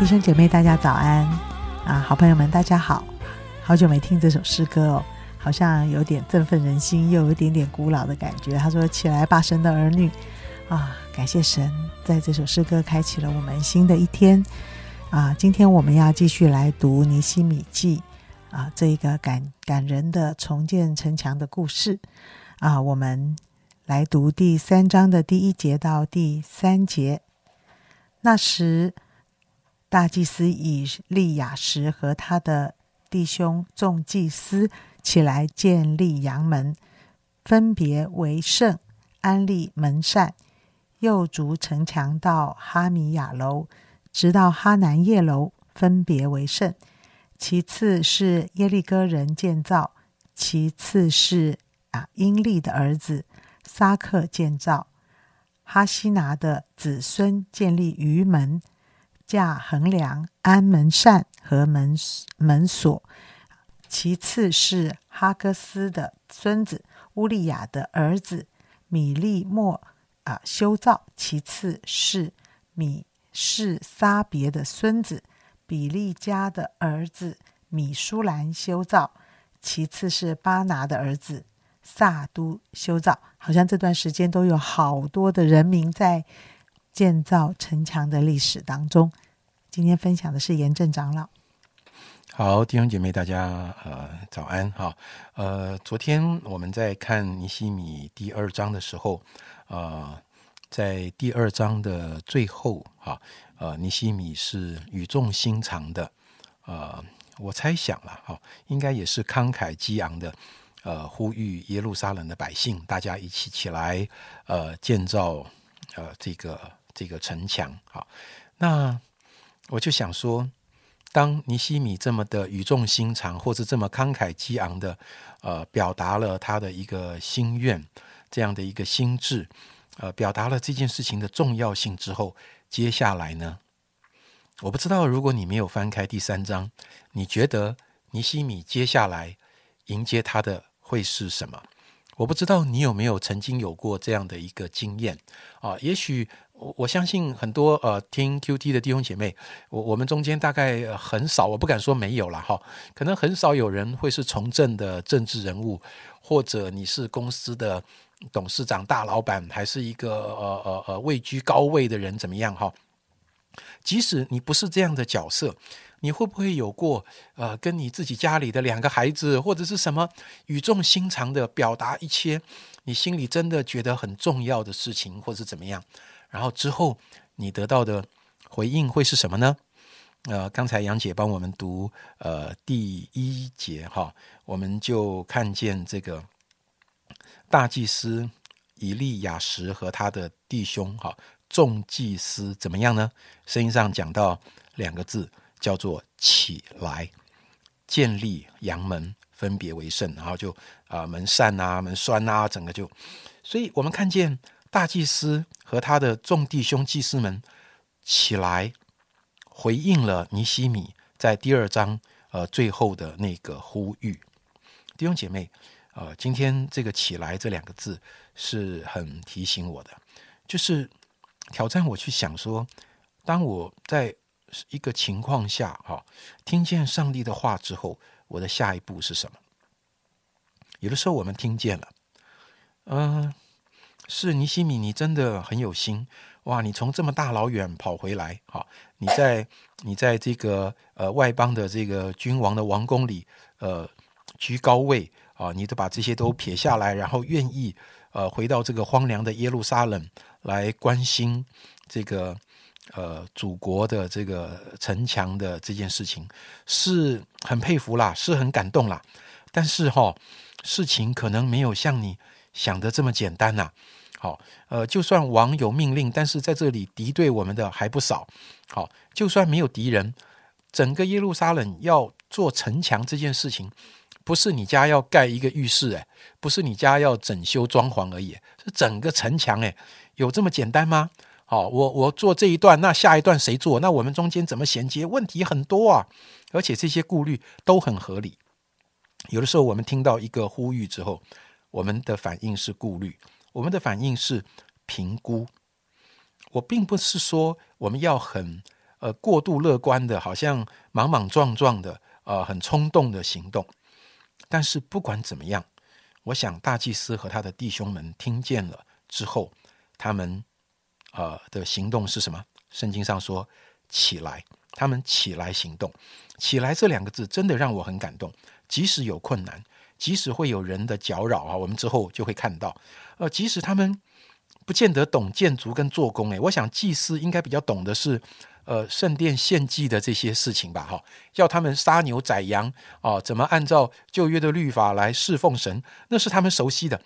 弟兄姐妹，大家早安啊！好朋友们，大家好，好久没听这首诗歌哦，好像有点振奋人心，又有一点点古老的感觉。他说：“起来吧，神的儿女啊！”感谢神，在这首诗歌开启了我们新的一天啊！今天我们要继续来读尼西米记啊，这一个感感人的重建城墙的故事啊，我们来读第三章的第一节到第三节。那时。大祭司以利亚什和他的弟兄众祭司起来建立阳门，分别为圣，安立门扇，又筑城墙到哈米亚楼，直到哈南叶楼，分别为圣。其次是耶利哥人建造，其次是啊英利的儿子撒克建造，哈希拿的子孙建立鱼门。架横梁、安门扇和门门锁。其次是哈戈斯的孙子乌利亚的儿子米利莫啊修造。其次是米士撒别的孙子比利家的儿子米舒兰修造。其次是巴拿的儿子萨都修造。好像这段时间都有好多的人民在。建造城墙的历史当中，今天分享的是严正长老。好，弟兄姐妹，大家呃早安哈。呃，昨天我们在看尼西米第二章的时候，呃，在第二章的最后哈，呃，尼西米是语重心长的，呃，我猜想了哈，应该也是慷慨激昂的，呃，呼吁耶路撒冷的百姓，大家一起起来，呃，建造呃这个。这个城墙，好，那我就想说，当尼西米这么的语重心长，或是这么慷慨激昂的，呃，表达了他的一个心愿，这样的一个心智，呃，表达了这件事情的重要性之后，接下来呢，我不知道，如果你没有翻开第三章，你觉得尼西米接下来迎接他的会是什么？我不知道你有没有曾经有过这样的一个经验啊？也许。我我相信很多呃听 Q T 的弟兄姐妹，我我们中间大概很少，我不敢说没有了哈，可能很少有人会是从政的政治人物，或者你是公司的董事长大老板，还是一个呃呃呃位居高位的人怎么样哈？即使你不是这样的角色，你会不会有过呃跟你自己家里的两个孩子或者是什么语重心长的表达一些你心里真的觉得很重要的事情，或者怎么样？然后之后你得到的回应会是什么呢？呃，刚才杨姐帮我们读呃第一节哈，我们就看见这个大祭司以利亚什和他的弟兄哈众祭司怎么样呢？声音上讲到两个字，叫做起来建立阳门，分别为圣，然后就啊门扇啊门栓啊，整个就，所以我们看见。大祭司和他的众弟兄祭司们起来回应了尼西米在第二章呃最后的那个呼吁。弟兄姐妹，呃，今天这个“起来”这两个字是很提醒我的，就是挑战我去想说，当我在一个情况下哈，听见上帝的话之后，我的下一步是什么？有的时候我们听见了，嗯。是尼西米，你真的很有心哇！你从这么大老远跑回来，哈，你在你在这个呃外邦的这个君王的王宫里，呃居高位啊，你都把这些都撇下来，然后愿意呃回到这个荒凉的耶路撒冷来关心这个呃祖国的这个城墙的这件事情，是很佩服啦，是很感动啦。但是哈，事情可能没有像你想的这么简单呐。好，呃，就算王有命令，但是在这里敌对我们的还不少。好，就算没有敌人，整个耶路撒冷要做城墙这件事情，不是你家要盖一个浴室，诶，不是你家要整修装潢而已，是整个城墙，诶，有这么简单吗？好，我我做这一段，那下一段谁做？那我们中间怎么衔接？问题很多啊，而且这些顾虑都很合理。有的时候我们听到一个呼吁之后，我们的反应是顾虑。我们的反应是评估。我并不是说我们要很呃过度乐观的，好像莽莽撞撞的，呃很冲动的行动。但是不管怎么样，我想大祭司和他的弟兄们听见了之后，他们呃的行动是什么？圣经上说起来，他们起来行动。起来这两个字真的让我很感动。即使有困难，即使会有人的搅扰啊，我们之后就会看到。呃，即使他们不见得懂建筑跟做工，诶，我想祭司应该比较懂的是，呃，圣殿献祭的这些事情吧，哈，要他们杀牛宰羊啊，怎么按照旧约的律法来侍奉神，那是他们熟悉的。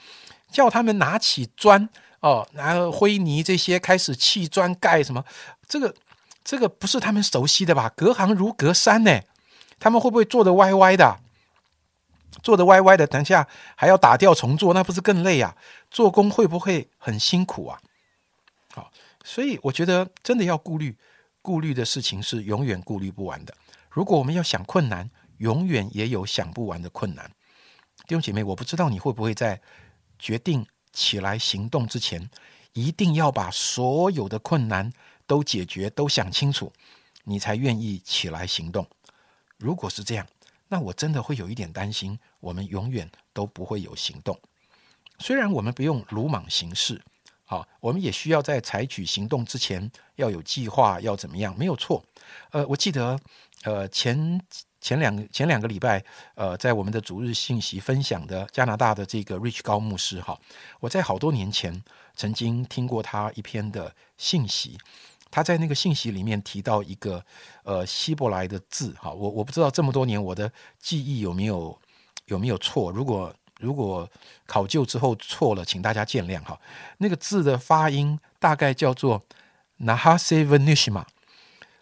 叫他们拿起砖哦，拿灰泥这些开始砌砖盖什么，这个这个不是他们熟悉的吧？隔行如隔山呢，他们会不会做的歪歪的？做的歪歪的，等下还要打掉重做，那不是更累啊？做工会不会很辛苦啊？好，所以我觉得真的要顾虑，顾虑的事情是永远顾虑不完的。如果我们要想困难，永远也有想不完的困难。弟兄姐妹，我不知道你会不会在决定起来行动之前，一定要把所有的困难都解决、都想清楚，你才愿意起来行动。如果是这样，那我真的会有一点担心，我们永远都不会有行动。虽然我们不用鲁莽行事，好，我们也需要在采取行动之前要有计划，要怎么样？没有错。呃，我记得，呃，前前两前两个礼拜，呃，在我们的主日信息分享的加拿大的这个 Rich 高牧师，哈，我在好多年前曾经听过他一篇的信息。他在那个信息里面提到一个呃希伯来的字哈，我我不知道这么多年我的记忆有没有有没有错，如果如果考究之后错了，请大家见谅哈。那个字的发音大概叫做 Nahasevnishma，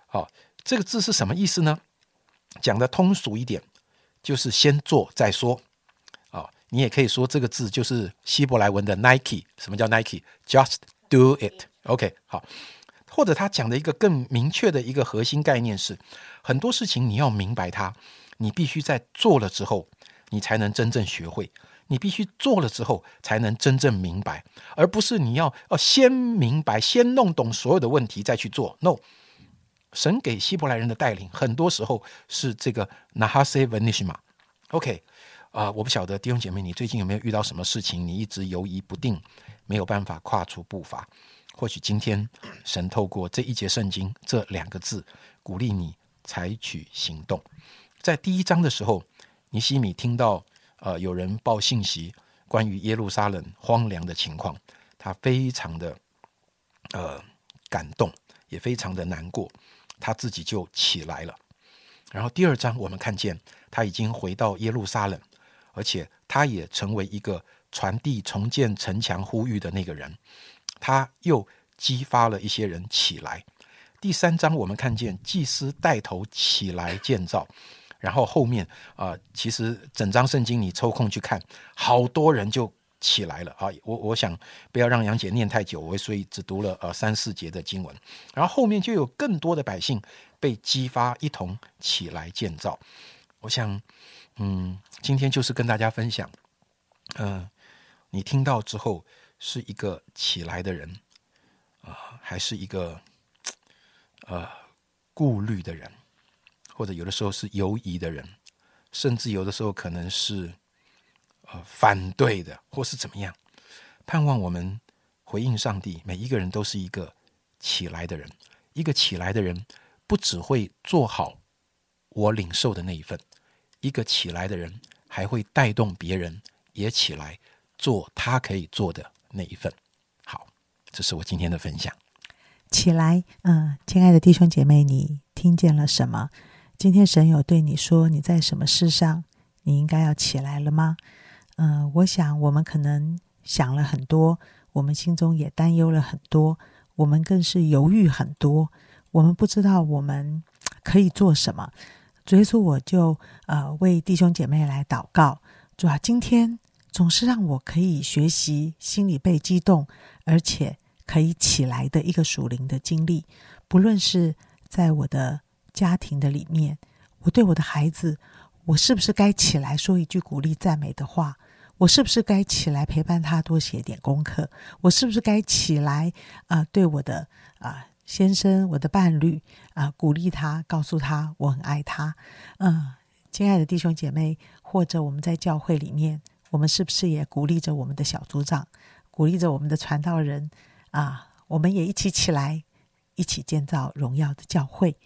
好，这个字是什么意思呢？讲的通俗一点，就是先做再说啊。你也可以说这个字就是希伯来文的 Nike，什么叫 Nike？Just do it，OK，好。或者他讲的一个更明确的一个核心概念是，很多事情你要明白它，你必须在做了之后，你才能真正学会；你必须做了之后，才能真正明白，而不是你要哦先明白、先弄懂所有的问题再去做。No，神给希伯来人的带领，很多时候是这个 Nahase Venishma。OK，啊，我不晓得弟兄姐妹，你最近有没有遇到什么事情，你一直犹疑不定，没有办法跨出步伐？或许今天神透过这一节圣经这两个字，鼓励你采取行动。在第一章的时候，尼西米听到呃有人报信息，关于耶路撒冷荒凉的情况，他非常的呃感动，也非常的难过，他自己就起来了。然后第二章我们看见他已经回到耶路撒冷，而且他也成为一个传递重建城墙呼吁的那个人。他又激发了一些人起来。第三章我们看见祭司带头起来建造，然后后面啊，其实整章圣经你抽空去看，好多人就起来了啊。我我想不要让杨姐念太久，我所以只读了呃三四节的经文，然后后面就有更多的百姓被激发一同起来建造。我想，嗯，今天就是跟大家分享，嗯，你听到之后。是一个起来的人啊，还是一个呃顾虑的人，或者有的时候是犹疑的人，甚至有的时候可能是反对的，或是怎么样？盼望我们回应上帝，每一个人都是一个起来的人。一个起来的人，不只会做好我领受的那一份，一个起来的人还会带动别人也起来做他可以做的。那一份好，这是我今天的分享。起来，嗯，亲爱的弟兄姐妹，你听见了什么？今天神有对你说你在什么事上你应该要起来了吗？嗯，我想我们可能想了很多，我们心中也担忧了很多，我们更是犹豫很多，我们不知道我们可以做什么。所以说，我就呃为弟兄姐妹来祷告，主要今天。总是让我可以学习，心里被激动，而且可以起来的一个属灵的经历。不论是在我的家庭的里面，我对我的孩子，我是不是该起来说一句鼓励赞美的话？我是不是该起来陪伴他多写点功课？我是不是该起来啊？对我的啊先生、我的伴侣啊，鼓励他，告诉他我很爱他。嗯，亲爱的弟兄姐妹，或者我们在教会里面，我们是不是也鼓励着我们的小组长，鼓励着我们的传道人啊？我们也一起起来，一起建造荣耀的教会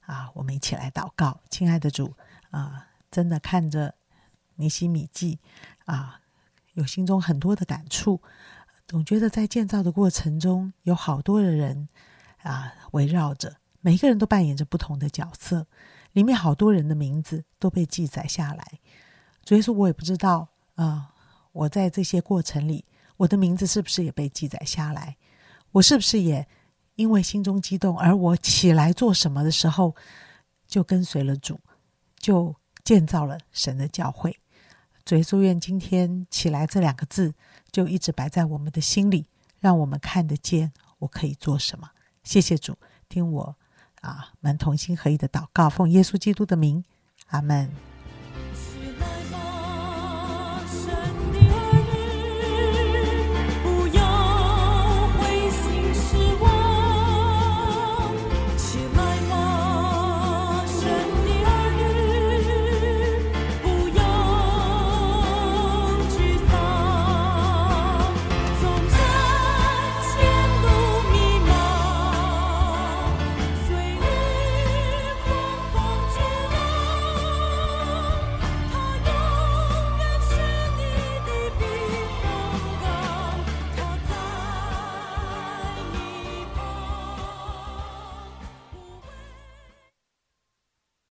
啊！我们一起来祷告，亲爱的主啊，真的看着尼西米记啊，有心中很多的感触，总觉得在建造的过程中，有好多的人。啊，围绕着每一个人都扮演着不同的角色，里面好多人的名字都被记载下来。所以说，我也不知道啊，我在这些过程里，我的名字是不是也被记载下来？我是不是也因为心中激动，而我起来做什么的时候，就跟随了主，就建造了神的教会？所以说，愿今天起来这两个字，就一直摆在我们的心里，让我们看得见我可以做什么。谢谢主，听我啊，们同心合意的祷告，奉耶稣基督的名，阿门。